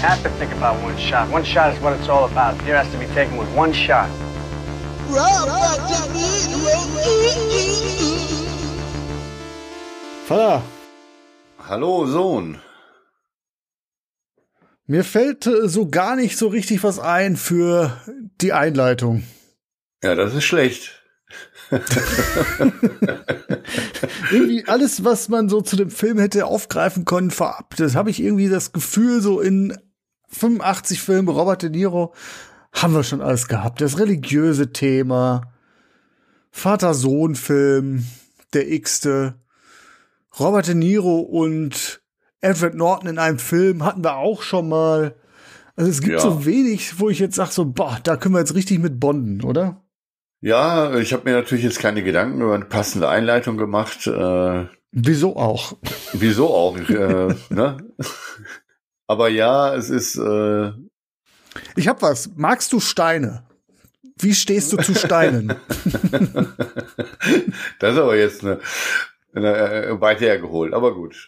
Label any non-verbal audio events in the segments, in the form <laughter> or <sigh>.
Have to think about one shot. One shot is what it's all about. Here has to be taken with one shot. Vater, Hallo, Sohn. mir fällt äh, so gar nicht so richtig was ein für die Einleitung. Ja, das ist schlecht. <laughs> irgendwie alles, was man so zu dem Film hätte aufgreifen können, vorab. Das habe ich irgendwie das Gefühl, so in 85 Filmen Robert De Niro haben wir schon alles gehabt. Das religiöse Thema, Vater-Sohn-Film, der x-te, Robert De Niro und Edward Norton in einem Film hatten wir auch schon mal. Also es gibt Ja. so wenig, wo ich jetzt sage, so, boah, da können wir jetzt richtig mit bonden, oder? Ja, ich habe mir natürlich jetzt keine Gedanken über eine passende Einleitung gemacht. Äh, Wieso auch? wieso auch? äh, <laughs> ne? Aber ja, es ist äh, Ich hab was. Magst du Steine? Wie stehst du zu Steinen? <laughs> <laughs> das ist aber jetzt eine, eine äh, weit hergeholt, aber gut.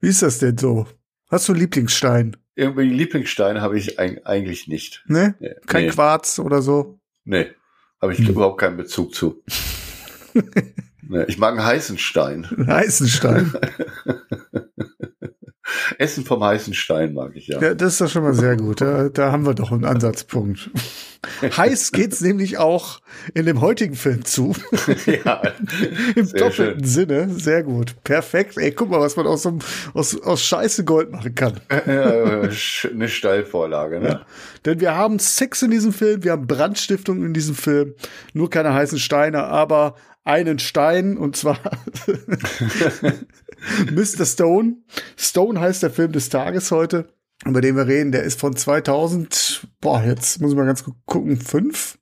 Wie ist das denn so? Hast du einen Lieblingsstein? Irgendwie Lieblingssteine habe ich eig eigentlich nicht. Ne? Nee, Kein nee, Quarz oder so? Nee, habe ich Hm. überhaupt keinen Bezug zu. <laughs> nee, ich mag einen heißen Stein. Ein heißen Stein. Essen vom heißen Stein mag ich ja. ja, das ist doch schon mal sehr gut. Da, da haben wir doch einen Ansatzpunkt. <laughs> Heiß geht's nämlich auch in dem heutigen Film zu. <laughs> <laughs> ja. Im doppelten schön. Sinne. Sehr gut. Perfekt. Ey, guck mal, was man aus, so aus, aus Scheiße Gold machen kann. Ja, sch- eine Steilvorlage, ne? Denn wir haben Sex in diesem Film, wir haben Brandstiftung in diesem Film, nur keine heißen Steine, aber einen Stein und zwar <laughs> Mr. Stone. Stone heißt der Film des Tages heute, über den wir reden. Der ist von 2000, boah, jetzt muss ich mal ganz gu- gucken, fünf?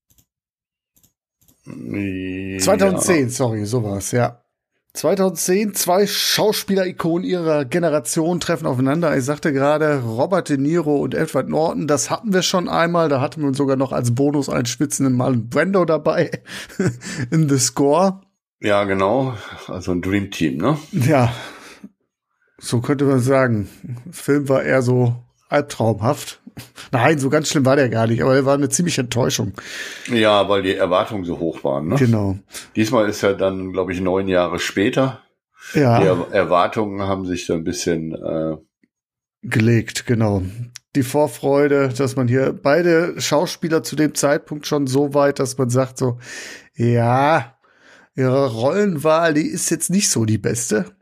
2010, sorry, sowas, ja. 2010, zwei Schauspieler-Ikonen ihrer Generation treffen aufeinander. Ich sagte gerade, Robert De Niro und Edward Norton, das hatten wir schon einmal. Da hatten wir sogar noch als Bonus einen schwitzenden Marlon Brando dabei <laughs> in The Score. Ja, genau. Also ein Dream Team, ne? Ja, so könnte man sagen. Der Film war eher so albtraumhaft. Nein, so ganz schlimm war der gar nicht, aber er war eine ziemliche Enttäuschung. Ja, weil die Erwartungen so hoch waren, ne? Genau. Diesmal ist ja dann, glaube ich, neun Jahre später. Die Ja, er Erwartungen haben sich so ein bisschen, äh, gelegt, genau. Die Vorfreude, dass man hier beide Schauspieler zu dem Zeitpunkt schon so weit, dass man sagt so, ja, ihre Rollenwahl, die ist jetzt nicht so die beste.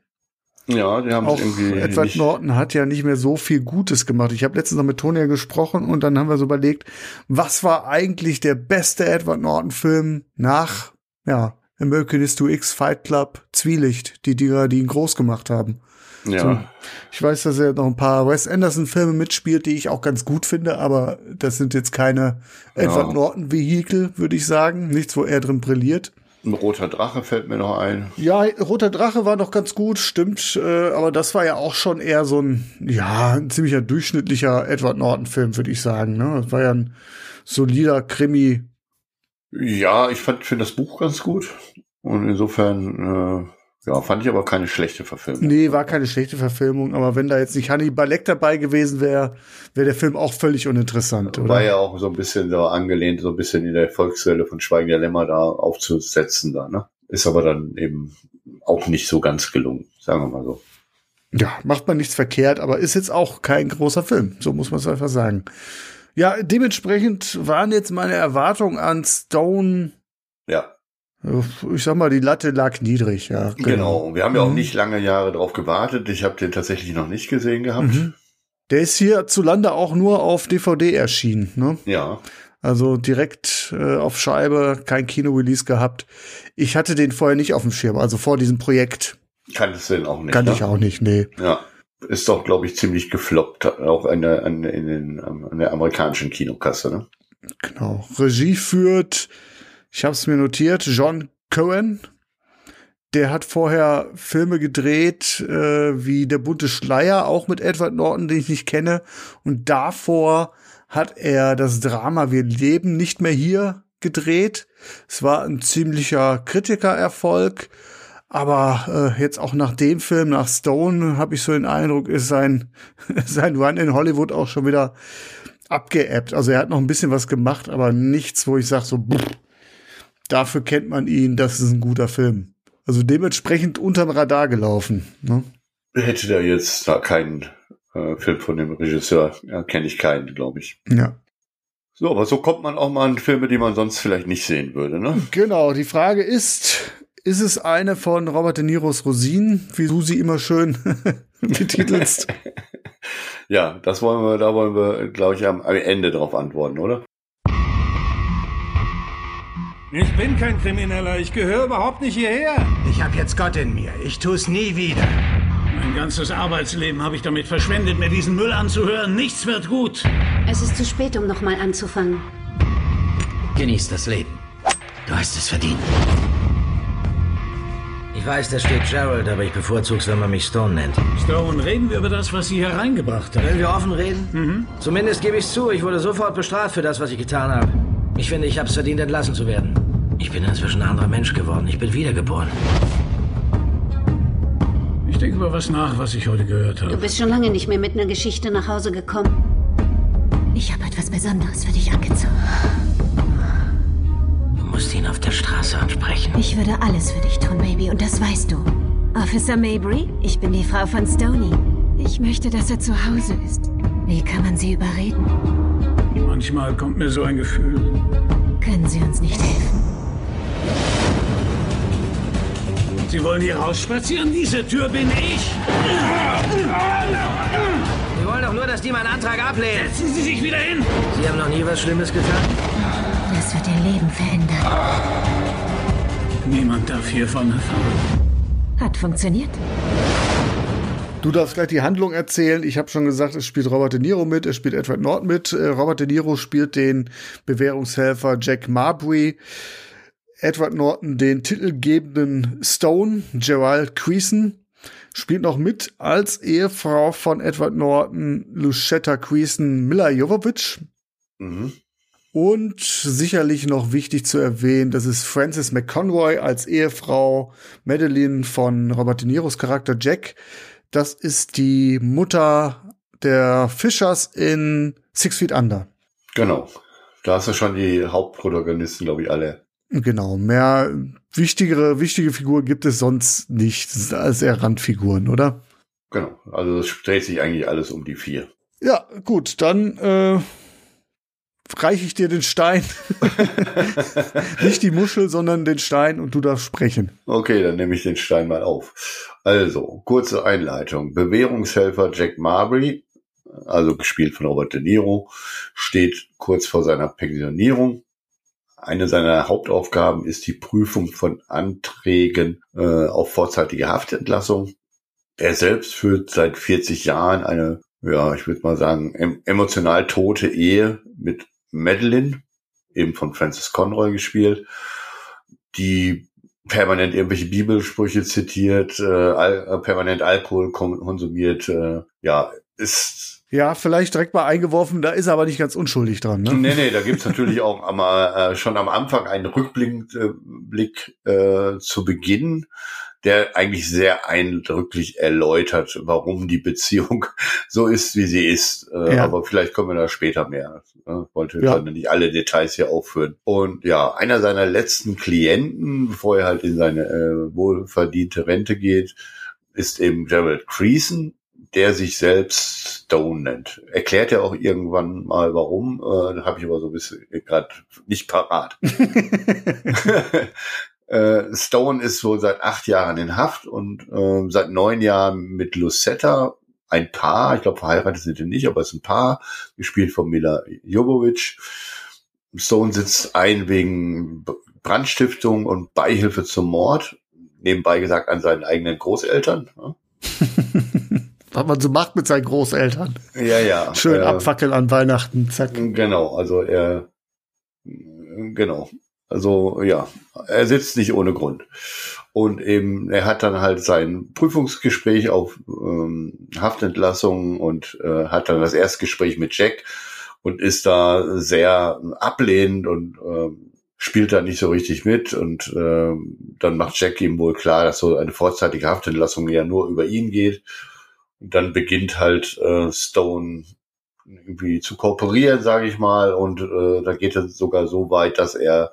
Ja, die haben Auch irgendwie Edward nicht, Norton hat ja nicht mehr so viel Gutes gemacht. Ich habe letztens noch mit Tonia gesprochen und dann haben wir so überlegt, was war eigentlich der beste Edward Norton-Film nach, ja, American History X, Fight Club, Zwielicht, die Dinger, die ihn groß gemacht haben. ja. Ich weiß, dass er noch ein paar Wes Anderson-Filme mitspielt, die ich auch ganz gut finde, aber das sind jetzt keine Edward Ja. Norton-Vehikel, würde ich sagen. Nichts, wo er drin brilliert. Ein roter Drache fällt mir noch ein. Ja, Roter Drache war noch ganz gut, stimmt, äh, aber das war ja auch schon eher so ein, ja, ein ziemlicher durchschnittlicher Edward Norton-Film, würde ich sagen. Ne? Das war ja ein solider Krimi. Ja, ich fand, finde das Buch ganz gut. Und insofern, äh, ja, fand ich aber keine schlechte Verfilmung. Nee, war keine schlechte Verfilmung, aber wenn da jetzt nicht Hannibal Lecter dabei gewesen wäre, wäre der Film auch völlig uninteressant, oder? War ja auch so ein bisschen so angelehnt, so ein bisschen in der Volkswelle von Schweigen der Lämmer da aufzusetzen da, ne? Ist aber dann eben auch nicht so ganz gelungen, sagen wir mal so. Ja, macht man nichts verkehrt, aber ist jetzt auch kein großer Film. So muss man es einfach sagen. Ja, dementsprechend waren jetzt meine Erwartungen an Stone, Ja, ich sag mal, die Latte lag niedrig, ja. genau. Und wir haben ja auch Mhm. nicht lange Jahre drauf gewartet. Ich habe den tatsächlich noch nicht gesehen gehabt. Mhm. Der ist hierzulande auch nur auf DVD erschienen, ne? Ja, Also direkt äh, auf Scheibe, kein Kino-Release gehabt. Ich hatte den vorher nicht auf dem Schirm, also vor diesem Projekt. Kanntest du den auch nicht? Kann ne? ich auch nicht, nee. Ja. Ist doch, glaube ich, ziemlich gefloppt, auch an der, an, in den, an der amerikanischen Kinokasse, ne? Genau. Regie führt, ich habe es mir notiert, John Cohen. Der hat vorher Filme gedreht äh, wie Der bunte Schleier, auch mit Edward Norton, den ich nicht kenne. Und davor hat er das Drama Wir leben nicht mehr hier gedreht. Es war ein ziemlicher Kritikererfolg. Aber äh, jetzt auch nach dem Film, nach Stone, habe ich so den Eindruck, ist sein, <laughs> sein Run in Hollywood auch schon wieder abgeebbt. Also er hat noch ein bisschen was gemacht, aber nichts, wo ich sage, so, pff, dafür kennt man ihn, das ist ein guter Film. Also dementsprechend unterm Radar gelaufen. Ne? Hätte der jetzt da keinen äh, Film von dem Regisseur, ja, kenne ich keinen, glaube ich. Ja. So, aber so kommt man auch mal an Filme, die man sonst vielleicht nicht sehen würde, ne? Genau, die Frage ist, ist es eine von Robert De Niros Rosinen, wie du sie immer schön <laughs> betitelst? <laughs> ja, das wollen wir, da wollen wir, glaube ich, am, am Ende drauf antworten, oder? Ich bin kein Krimineller, ich gehöre überhaupt nicht hierher. Ich habe jetzt Gott in mir. Ich tu's nie wieder. Mein ganzes Arbeitsleben habe ich damit verschwendet, mir diesen Müll anzuhören. Nichts wird gut. Es ist zu spät, um nochmal anzufangen. Genieß das Leben. Du hast es verdient. Ich weiß, da steht Gerald, aber ich bevorzug's, wenn man mich Stone nennt. Stone, reden wir über das, was Sie hier reingebracht haben. Wollen wir offen reden? Mhm. Zumindest gebe ich's zu, ich wurde sofort bestraft für das, was ich getan habe. Ich finde, ich hab's verdient, entlassen zu werden. Ich bin inzwischen ein anderer Mensch geworden. Ich bin wiedergeboren. Ich denke über was nach, was ich heute gehört Du habe. bist schon lange nicht mehr mit einer Geschichte nach Hause gekommen. Ich habe etwas Besonderes für dich angezogen. Du musst ihn auf der Straße ansprechen. Ich würde alles für dich tun, Baby, und das weißt du. Officer Mabry, ich bin die Frau von Stony. Ich möchte, dass er zu Hause ist. Wie kann man sie überreden? Manchmal kommt mir so ein Gefühl. Können sie uns nicht helfen? Sie wollen hier rausspazieren? Diese Tür bin ich. Wir wollen doch nur, dass die meinen Antrag ablehnen. Setzen Sie sich wieder hin. Sie haben noch nie was Schlimmes getan? Das wird ihr Leben verändern. Niemand darf hiervon erfahren. Hat funktioniert. Du darfst gleich die Handlung erzählen. Ich habe schon gesagt, es spielt Robert De Niro mit, es spielt Edward Norton mit. Äh, Robert De Niro spielt den Bewährungshelfer Jack Marbury. Edward Norton den titelgebenden Stone, Gerald Creason, spielt noch mit als Ehefrau von Edward Norton, Lucetta Creason Mila Jovovich. Mhm. Und sicherlich noch wichtig zu erwähnen, das ist Frances McConroy als Ehefrau Madeline von Robert De Niros Charakter Jack. Das ist die Mutter der Fischers in Six Feet Under. Genau. Da hast du schon die Hauptprotagonisten, glaube ich, alle. Genau, mehr wichtigere, wichtige Figuren gibt es sonst nicht. Alles eher Randfiguren, oder? Genau. Also es dreht sich eigentlich alles um die vier. Ja, gut, dann äh, reiche ich dir den Stein. <laughs> Nicht die Muschel, sondern den Stein und du darfst sprechen. Okay, dann nehme ich den Stein mal auf. Also, kurze Einleitung. Bewährungshelfer Jack Marbury, also gespielt von Robert De Niro, steht kurz vor seiner Pensionierung. Eine seiner Hauptaufgaben ist die Prüfung von Anträgen äh, auf vorzeitige Haftentlassung. Er selbst führt seit 40 Jahren eine, ja, ich würde mal sagen, em emotional tote Ehe mit Madeline, eben von Francis Conroy gespielt, die permanent irgendwelche Bibelsprüche zitiert, äh, al äh, permanent Alkohol konsumiert, äh, ja, ist Ja, vielleicht direkt mal eingeworfen, da ist er aber nicht ganz unschuldig dran. Ne? Nee, nee, da gibt's natürlich auch am, äh, schon am Anfang einen Rückblick äh, Blick, äh, zu Beginn, der eigentlich sehr eindrücklich erläutert, warum die Beziehung <laughs> so ist, wie sie ist. Äh, Ja. Aber vielleicht kommen wir da später mehr. Ne? Wollte Ja. nicht alle Details hier aufführen. Und ja, einer seiner letzten Klienten, bevor er halt in seine äh, wohlverdiente Rente geht, ist eben Gerald Creason, der sich selbst Stone nennt. Erklärt er auch irgendwann mal warum, äh, habe ich aber so ein bisschen gerade nicht parat. <laughs> <laughs> äh, Stone ist wohl seit acht Jahren in Haft und äh, seit neun Jahren mit Lucetta ein Paar, ich glaube verheiratet sind die nicht, aber es ist ein Paar, gespielt von Mila Jovovich. Stone sitzt ein wegen Brandstiftung und Beihilfe zum Mord. nebenbei gesagt an seinen eigenen Großeltern. Ne? <laughs> Was man so macht mit seinen Großeltern. Ja, ja. Schön äh, abfackeln an Weihnachten, zack. Genau, also er, genau. Also ja, er sitzt nicht ohne Grund. Und eben, er hat dann halt sein Prüfungsgespräch auf ähm, Haftentlassung und äh, hat dann das Erstgespräch mit Jack und ist da sehr ablehnend und äh, spielt da nicht so richtig mit. Und äh, dann macht Jack ihm wohl klar, dass so eine vorzeitige Haftentlassung ja nur über ihn geht. Und dann beginnt halt äh, Stone irgendwie zu kooperieren, sage ich mal. Und äh, da geht es sogar so weit, dass er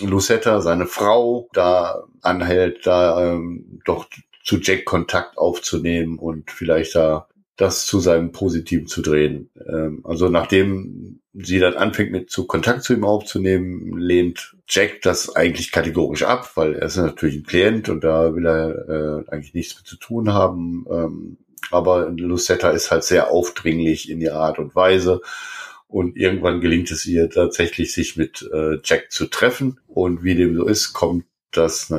Lucetta, seine Frau, da anhält, da ähm, doch zu Jack Kontakt aufzunehmen und vielleicht da das zu seinem Positiven zu drehen. Ähm, also nachdem sie dann anfängt mit zu Kontakt zu ihm aufzunehmen, lehnt Jack das eigentlich kategorisch ab, weil er ist natürlich ein Klient und da will er äh, eigentlich nichts mit zu tun haben. Ähm, aber Lucetta ist halt sehr aufdringlich in ihrer Art und Weise. Und irgendwann gelingt es ihr tatsächlich, sich mit äh, Jack zu treffen. Und wie dem so ist, kommt das,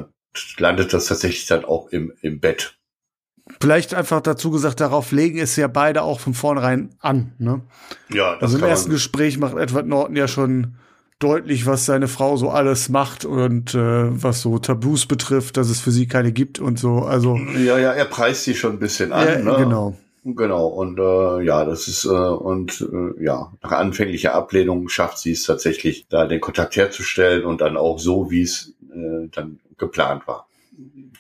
landet das tatsächlich dann auch im, im Bett. Vielleicht einfach dazu gesagt, darauf legen es ja beide auch von vornherein an. Ne? Ja, das also im ersten Gespräch macht Edward Norton ja schon deutlich, was seine Frau so alles macht und äh, was so Tabus betrifft, dass es für sie keine gibt und so. Also ja, ja, er preist sie schon ein bisschen an. Ja, ne? Genau. Genau, und äh, ja, das ist, äh, und äh, ja, nach anfänglicher Ablehnung schafft sie es tatsächlich, da den Kontakt herzustellen und dann auch so, wie es äh, dann geplant war.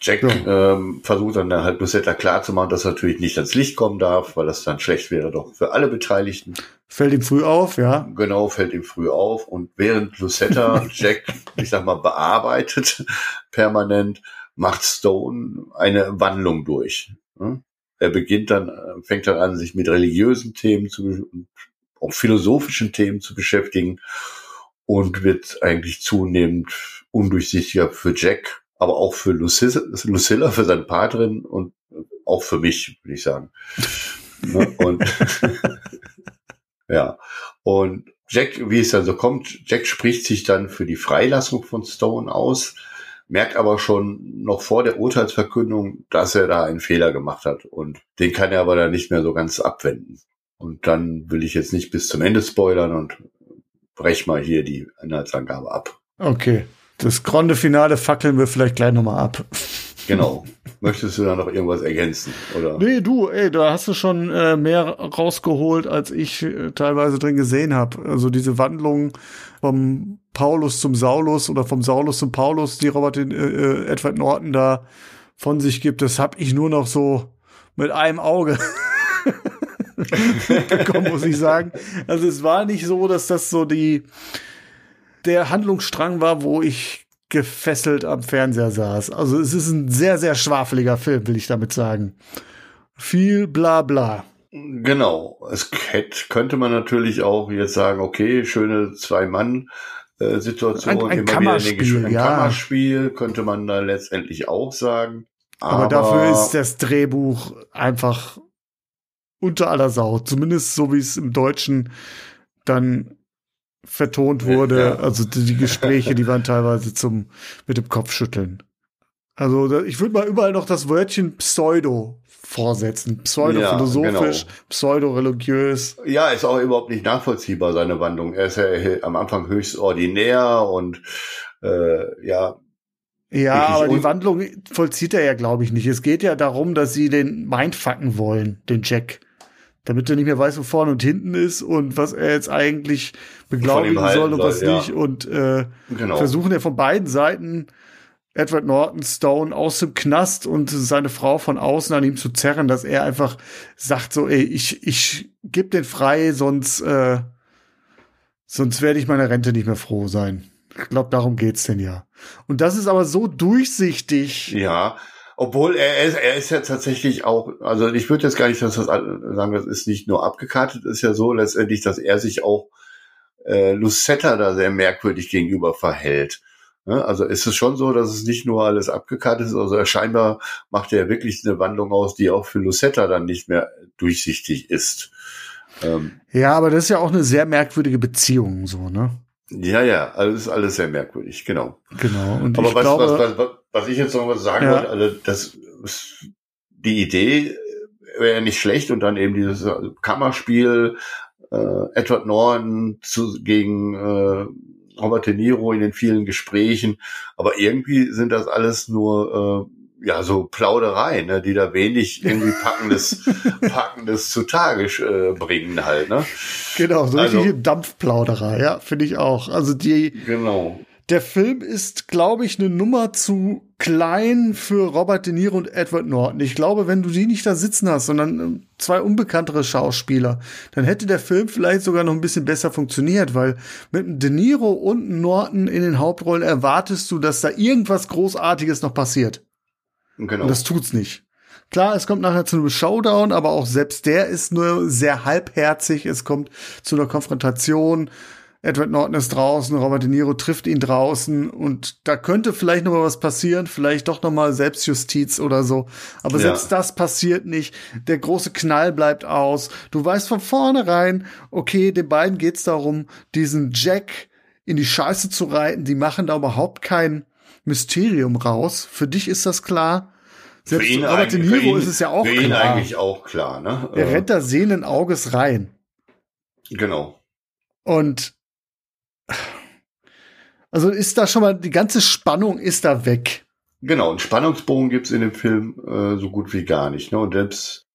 Jack ja. ähm, versucht dann halt Lucetta klarzumachen, dass er natürlich nicht ans Licht kommen darf, weil das dann schlecht wäre doch für alle Beteiligten. Fällt ihm früh auf, ja. Genau, fällt ihm früh auf. Und während Lucetta <laughs> Jack, ich sag mal, bearbeitet permanent, macht Stone eine Wandlung durch. Er beginnt dann, äh, fängt dann an, sich mit religiösen Themen zu, auch philosophischen Themen zu beschäftigen und wird eigentlich zunehmend undurchsichtiger für Jack aber auch für Lucilla, Lucilla für seine Partnerin und auch für mich, würde ich sagen. Ne? und <laughs> ja, und Jack, wie es dann so kommt, Jack spricht sich dann für die Freilassung von Stone aus, merkt aber schon noch vor der Urteilsverkündung, dass er da einen Fehler gemacht hat und den kann er aber dann nicht mehr so ganz abwenden. Und dann will ich jetzt nicht bis zum Ende spoilern und brech mal hier die Inhaltsangabe ab. Okay. Das Grande Finale fackeln wir vielleicht gleich nochmal ab. Genau. Möchtest du da noch irgendwas ergänzen? Oder? Nee, du, ey, da hast du schon äh, mehr rausgeholt, als ich äh, teilweise drin gesehen habe. Also diese Wandlung vom Paulus zum Saulus oder vom Saulus zum Paulus, die Robert äh, äh, Edward Norton da von sich gibt, das hab ich nur noch so mit einem Auge <laughs> bekommen, muss ich sagen. Also es war nicht so, dass das so die der Handlungsstrang war, wo ich gefesselt am Fernseher saß. Also es ist ein sehr, sehr schwafeliger Film, will ich damit sagen. Viel bla bla. Genau. Es könnte man natürlich auch jetzt sagen, okay, schöne Zwei-Mann-Situation. Ein, ein Kammerspiel, ein ja. Kammerspiel könnte man da letztendlich auch sagen. Aber, Aber dafür ist das Drehbuch einfach unter aller Sau. Zumindest so wie es im Deutschen dann vertont wurde. Ja. Also die Gespräche, die waren teilweise zum mit dem Kopf schütteln. Also ich würde mal überall noch das Wörtchen Pseudo vorsetzen. Pseudo-philosophisch, ja, genau. pseudo-religiös. Ja, ist auch überhaupt nicht nachvollziehbar, seine Wandlung. Er ist ja am Anfang höchst ordinär und äh, ja. Ja, aber die Wandlung vollzieht er ja, glaube ich, nicht. Es geht ja darum, dass sie den Mindfucken wollen, den Jack damit er nicht mehr weiß, wo vorne und hinten ist und was er jetzt eigentlich beglaubigen soll und was soll, nicht. Ja. Und äh, genau. versuchen ja von beiden Seiten Edward Norton Stone aus dem Knast und seine Frau von außen an ihm zu zerren, dass er einfach sagt so, ey, ich, ich geb den frei, sonst, äh, sonst werde ich meiner Rente nicht mehr froh sein. Ich glaube, darum geht's denn ja. Und das ist aber so durchsichtig. Ja, obwohl er ist, er ist ja tatsächlich auch, also ich würde jetzt gar nicht dass das sagen, das ist nicht nur abgekartet, ist ja so letztendlich, dass er sich auch äh, Lucetta da sehr merkwürdig gegenüber verhält. Ne? Also ist es schon so, dass es nicht nur alles abgekartet ist, also er scheinbar macht er wirklich eine Wandlung aus, die auch für Lucetta dann nicht mehr durchsichtig ist. Ähm, ja, aber das ist ja auch eine sehr merkwürdige Beziehung, so, ne? Ja, ja, alles, alles sehr merkwürdig, genau. Genau. Und Aber ich was, glaube, was, was, was ich jetzt noch was sagen Ja. wollte, also das, die Idee wäre ja nicht schlecht und dann eben dieses Kammerspiel, äh, Edward Norton zu, gegen äh, Robert De Niro in den vielen Gesprächen, aber irgendwie sind das alles nur äh, ja so Plaudereien, ne, die da wenig irgendwie packendes, <laughs> packendes zutage äh, bringen halt, ne? genau, so also- richtige Dampfplauderei, ja, finde ich auch. Also die, Genau. Der Film ist, glaube ich, eine Nummer zu klein für Robert De Niro und Edward Norton. Ich glaube, wenn du die nicht da sitzen hast, sondern ähm, zwei unbekanntere Schauspieler, dann hätte der Film vielleicht sogar noch ein bisschen besser funktioniert, weil mit De Niro und Norton in den Hauptrollen erwartest du, dass da irgendwas Großartiges noch passiert. Genau. Und das tut's nicht. Klar, es kommt nachher zu einem Showdown, aber auch selbst der ist nur sehr halbherzig. Es kommt zu einer Konfrontation. Edward Norton ist draußen, Robert De Niro trifft ihn draußen und da könnte vielleicht noch mal was passieren, vielleicht doch noch mal Selbstjustiz oder so. Aber Ja. selbst das passiert nicht. Der große Knall bleibt aus. Du weißt von vornherein, okay, den beiden geht's darum, diesen Jack in die Scheiße zu reiten. Die machen da überhaupt kein Mysterium raus. Für dich ist das klar. Selbst für ihn, Robert De Niro ihn, ist es ja auch für ihn klar. eigentlich auch klar, ne? Er rennt da sehenden Auges rein. Genau. Und also ist da schon mal, die ganze Spannung ist da weg. Genau, einen Spannungsbogen gibt's in dem Film äh, so gut wie gar nicht. Ne? Und selbst,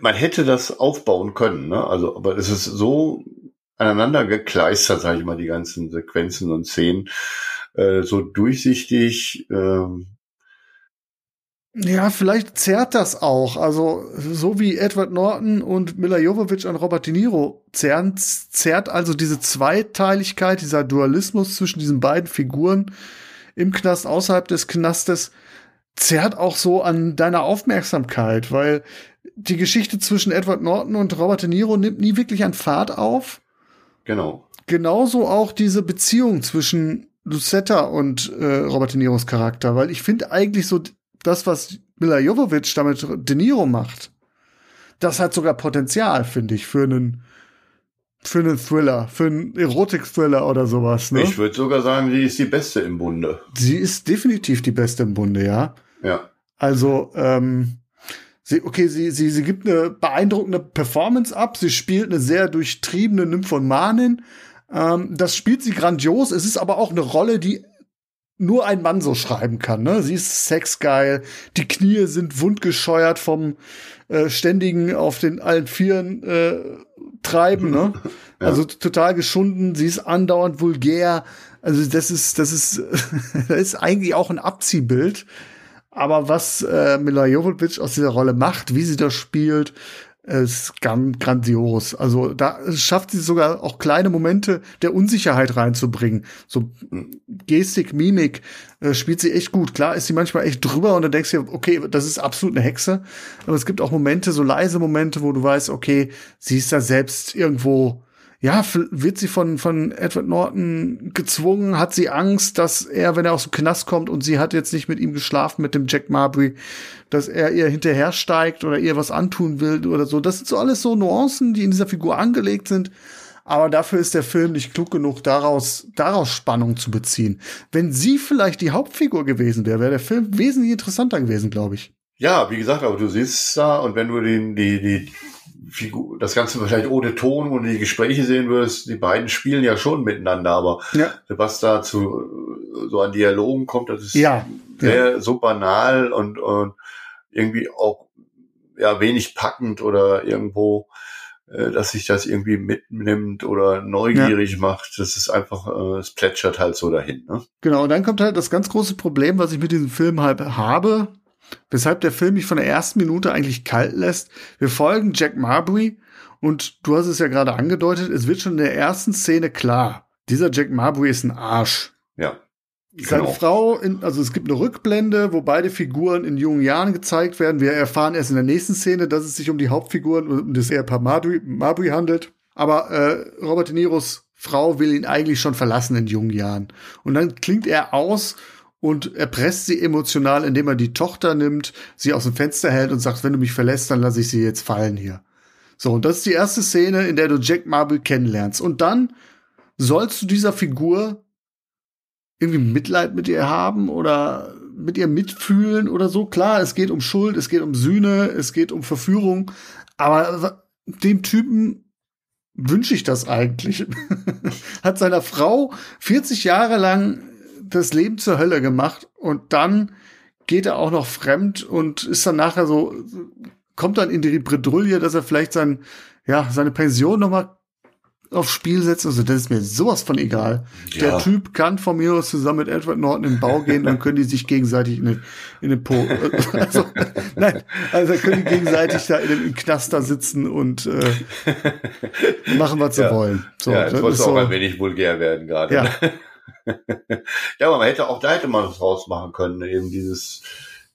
man hätte das aufbauen können, ne? Also, aber es ist so aneinander gekleistert, sage ich mal, die ganzen Sequenzen und Szenen, äh, so durchsichtig. ähm, Ja, vielleicht zerrt das auch. Also, so wie Edward Norton und Mila Jovovich an Robert De Niro zerren, zerrt also diese Zweiteiligkeit, dieser Dualismus zwischen diesen beiden Figuren im Knast, außerhalb des Knastes, zerrt auch so an deiner Aufmerksamkeit, weil die Geschichte zwischen Edward Norton und Robert De Niro nimmt nie wirklich an Fahrt auf. genau. genauso auch diese Beziehung zwischen Lucetta und äh, Robert De Niros Charakter, weil ich finde eigentlich so das, was Mila Jovovich damit De Niro macht, das hat sogar Potenzial, finde ich, für einen für einen Thriller, für einen Erotik-Thriller oder sowas. Ne? Ich würde sogar sagen, sie ist die beste im Bunde. Sie ist definitiv die beste im Bunde, ja. Ja. Also, ähm, sie, okay, sie, sie, sie gibt eine beeindruckende Performance ab. Sie spielt eine sehr durchtriebene Nymphomanin. Ähm, das spielt sie grandios. Es ist aber auch eine Rolle, die nur ein Mann so schreiben kann. Ne? Sie ist sexgeil. Die Knie sind wundgescheuert vom äh, ständigen auf den allen Vieren äh, treiben. Ne? <laughs> Ja. Also total geschunden. Sie ist andauernd vulgär. Also das ist, das ist, <laughs> das ist eigentlich auch ein Abziehbild. Aber was äh, Mila Jovovich aus dieser Rolle macht, wie sie das spielt, ist ganz grandios. Also da schafft sie sogar auch kleine Momente der Unsicherheit reinzubringen. So Gestik, Mimik äh, spielt sie echt gut. Klar ist sie manchmal echt drüber und dann denkst du okay, das ist absolut eine Hexe. Aber es gibt auch Momente, so leise Momente, wo du weißt, okay, sie ist da selbst irgendwo ja, wird sie von, von Edward Norton gezwungen, hat sie Angst, dass er, wenn er aus dem Knast kommt und sie hat jetzt nicht mit ihm geschlafen, mit dem Jack Marbury, dass er ihr hinterhersteigt oder ihr was antun will oder so. Das sind so alles so Nuancen, die in dieser Figur angelegt sind. Aber dafür ist der Film nicht klug genug, daraus, daraus Spannung zu beziehen. Wenn sie vielleicht die Hauptfigur gewesen wäre, wäre der Film wesentlich interessanter gewesen, glaube ich. Ja, wie gesagt, aber du siehst da und wenn du den, die, die Figur, das Ganze vielleicht ohne Ton und die Gespräche sehen würdest, die beiden spielen ja schon miteinander, aber Ja. was da zu so an Dialogen kommt, das ist Ja, sehr so banal und, und irgendwie auch ja wenig packend oder irgendwo, äh, dass sich das irgendwie mitnimmt oder neugierig macht. Das ist einfach, äh, es plätschert halt so dahin. Ne? Genau, und dann kommt halt das ganz große Problem, was ich mit diesem Film halt habe, weshalb der Film mich von der ersten Minute eigentlich kalt lässt. Wir folgen Jack Marbury und du hast es ja gerade angedeutet, es wird schon in der ersten Szene klar, dieser Jack Marbury ist ein Arsch. Ja. Seine Genau. Frau, in, also es gibt eine Rückblende, wo beide Figuren in jungen Jahren gezeigt werden. Wir erfahren erst in der nächsten Szene, dass es sich um die Hauptfiguren und um das Ehepaar Marbury, Marbury handelt. Aber äh, Robert De Niros Frau will ihn eigentlich schon verlassen in jungen Jahren. Und dann klingt er aus und erpresst sie emotional, indem er die Tochter nimmt, sie aus dem Fenster hält und sagt, wenn du mich verlässt, dann lasse ich sie jetzt fallen hier. So, und das ist die erste Szene, in der du Jack Marbury kennenlernst. Und dann sollst du dieser Figur irgendwie Mitleid mit ihr haben oder mit ihr mitfühlen oder so. Klar, es geht um Schuld, es geht um Sühne, es geht um Verführung, aber dem Typen wünsche ich das eigentlich. <laughs> Hat seiner Frau 40 Jahre lang das Leben zur Hölle gemacht und dann geht er auch noch fremd und ist dann nachher so, kommt dann in die Bredouille, dass er vielleicht sein, ja, seine Pension noch mal aufs Spiel setzen. Also das ist mir sowas von egal. Ja. Der Typ kann von mir aus zusammen mit Edward Norton in den Bau gehen, dann können die sich gegenseitig in den, in den Po. <laughs> Also, nein, also können die gegenseitig da in den Knaster sitzen und äh, machen, was sie ja. wollen. So, ja, jetzt wollte so, auch ein wenig vulgär werden gerade. Ja. <laughs> ja, aber man hätte auch da hätte man was rausmachen können, eben dieses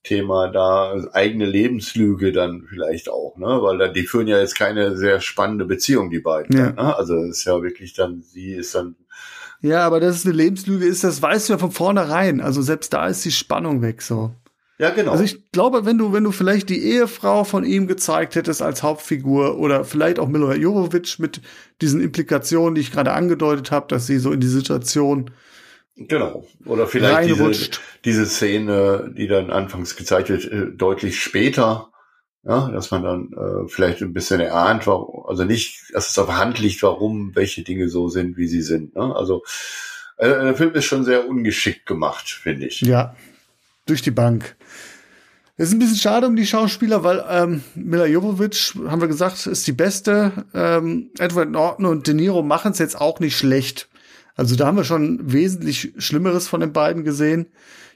Thema da eigene Lebenslüge dann vielleicht auch, ne? Weil dann die führen ja jetzt keine sehr spannende Beziehung, die beiden. Ja. Dann, ne? Also es ist ja wirklich dann, sie ist dann. Ja, aber dass es eine Lebenslüge ist, das weißt du ja von vornherein. Also selbst da ist die Spannung weg so. Ja, genau. Also ich glaube, wenn du, wenn du vielleicht die Ehefrau von ihm gezeigt hättest als Hauptfigur oder vielleicht auch Milo Jovovich mit diesen Implikationen, die ich gerade angedeutet habe, dass sie so in die Situation Genau. Oder vielleicht diese, diese Szene, die dann anfangs gezeigt wird, äh, deutlich später, ja, dass man dann äh, vielleicht ein bisschen erahnt, warum, also nicht, dass es auf Hand liegt, warum welche Dinge so sind, wie sie sind. Ne? Also äh, der Film ist schon sehr ungeschickt gemacht, finde ich. Ja, durch die Bank. Es ist ein bisschen schade um die Schauspieler, weil ähm, Mila Jovovich, haben wir gesagt, ist die beste. Ähm, Edward Norton und De Niro machen es jetzt auch nicht schlecht. Also da haben wir schon wesentlich Schlimmeres von den beiden gesehen.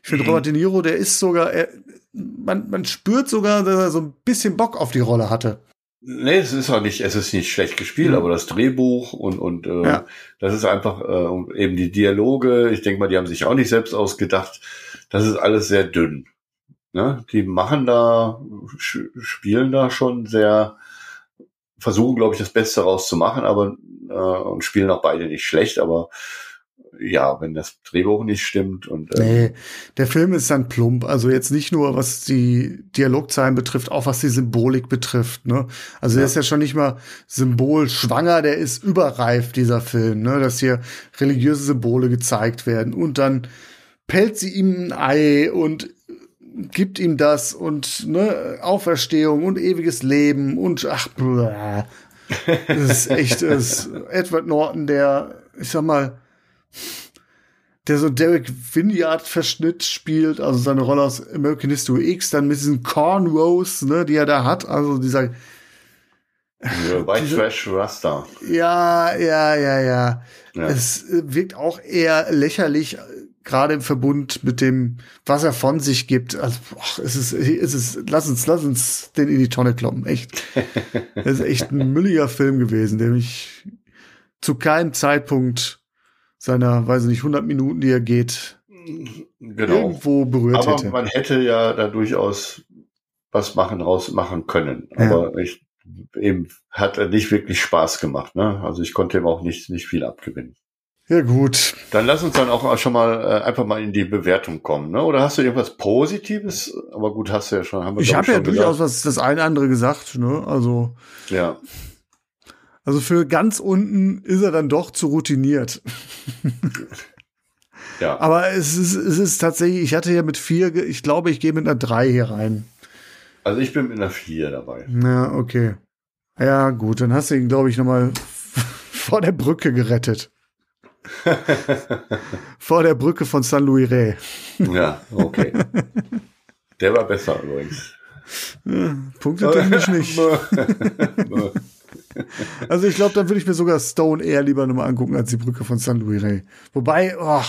Ich finde, mhm. Robert De Niro, der ist sogar, er, man, man spürt sogar, dass er so ein bisschen Bock auf die Rolle hatte. Nee, es ist auch nicht, es ist nicht schlecht gespielt, mhm. aber das Drehbuch und, und äh, ja. das ist einfach äh, eben die Dialoge, ich denke mal, die haben sich auch nicht selbst ausgedacht. Das ist alles sehr dünn. Ne? Die machen da, spielen da schon sehr, versuchen, glaube ich, das Beste rauszumachen, aber äh, und spielen auch beide nicht schlecht, aber ja, wenn das Drehbuch nicht stimmt und ähm, nee, der Film ist dann plump. Also jetzt nicht nur was die Dialogzeilen betrifft, auch was die Symbolik betrifft. Ne? Also ja. der ist ja schon nicht mal symbolschwanger, der ist überreif dieser Film, ne? dass hier religiöse Symbole gezeigt werden und dann pellt sie ihm ein Ei und gibt ihm das und ne Auferstehung und ewiges Leben und ach blah. Das ist echt, das ist Edward Norton, der, ich sag mal, der so Derek Vineyard-Verschnitt spielt, also seine Rolle aus American History X, dann mit diesen Cornrows, ne, die er da hat, also dieser <laughs> White Trash Rasta. Ja, ja, ja, ja, ja. Es wirkt auch eher lächerlich, gerade im Verbund mit dem, was er von sich gibt. Also, boah, es ist, es ist, lass uns, lass uns den in die Tonne kloppen. Echt. <laughs> Es ist echt ein mülliger Film gewesen, der mich zu keinem Zeitpunkt seiner, weiß ich nicht, 100 Minuten, die er geht, genau. irgendwo berührt Aber hätte. man hätte ja da durchaus was machen, rausmachen können. Aber ja. ich, eben hat er nicht wirklich Spaß gemacht. Ne? Also ich konnte ihm auch nicht, nicht viel abgewinnen. Ja, gut. Dann lass uns dann auch schon mal äh, einfach mal in die Bewertung kommen, ne? Oder hast du irgendwas Positives? Aber gut, hast du ja schon. Haben wir, ich habe ja durchaus was das eine andere gesagt, ne? Also. Ja. Also für ganz unten ist er dann doch zu routiniert. <laughs> ja. Aber es ist, es ist tatsächlich, ich hatte ja mit vier, ich glaube, ich gehe mit einer drei hier rein. Also ich bin mit einer vier dabei. Ja, okay. Ja, gut, dann hast du ihn, glaube ich, nochmal <laughs> vor der Brücke gerettet. <laughs> Vor der Brücke von San Luis Rey. ja, okay. Der war besser übrigens. Ja, punktetechnisch nicht. <laughs> also ich glaube, dann würde ich mir sogar Stone eher lieber nochmal angucken als die Brücke von San Luis Rey. Wobei, oh,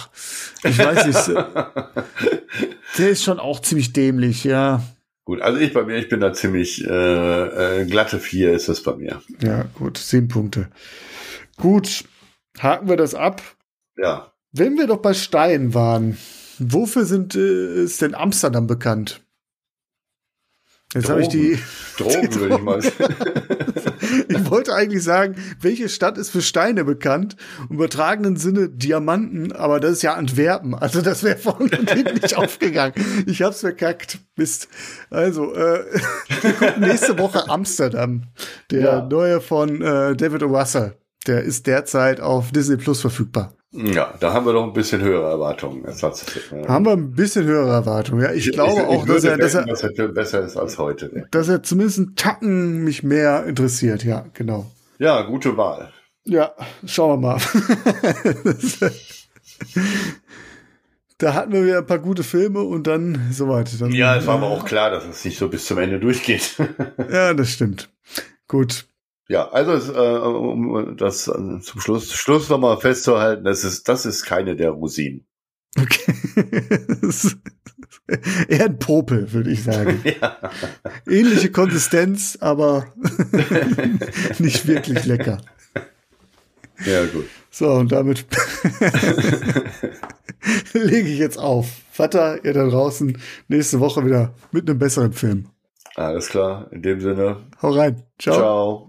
ich weiß nicht, <laughs> der ist schon auch ziemlich dämlich, ja. Gut, also ich bei mir, ich bin da ziemlich äh, äh, glatte vier ist das bei mir. Ja, gut, sieben Punkte. Gut, haken wir das ab. Ja. Wenn wir doch bei Stein waren, wofür sind, äh, ist denn Amsterdam bekannt? Jetzt habe ich die. Drogen, <laughs> die würde ich mal <laughs> Ich wollte eigentlich sagen, welche Stadt ist für Steine bekannt? Im übertragenen Sinne Diamanten, aber das ist ja Antwerpen. Also das wäre vorne und hinten nicht <laughs> aufgegangen. Ich hab's verkackt. Mist. Also, äh, <laughs> nächste Woche Amsterdam. Der ja. neue von äh, David O. Russell. Der ist derzeit auf Disney Plus verfügbar. Ja, da haben wir doch ein bisschen höhere Erwartungen. Haben wir ein bisschen höhere Erwartungen. Ja, ich, ich glaube ich, auch, dass er, dass er, dass er besser ist als heute. Dass er zumindest einen Tacken mich mehr interessiert. Ja, genau. Ja, gute Wahl. Ja, schauen wir mal. <laughs> da hatten wir wieder ein paar gute Filme und dann soweit. Dann, ja, es war aber auch klar, dass es nicht so bis zum Ende durchgeht. <laughs> ja, das stimmt. Gut. Ja, also äh, um das äh, zum Schluss, Schluss nochmal festzuhalten, das ist, das ist keine der Rosinen. Okay. <laughs> Eher ein Popel, würde ich sagen. <laughs> Ja. Ähnliche Konsistenz, aber <laughs> nicht wirklich lecker. Ja, gut. So, und damit lege ich jetzt auf. Vater, ihr da draußen, nächste Woche wieder mit einem besseren Film. Alles klar, in dem Sinne. Hau rein. Ciao. Ciao.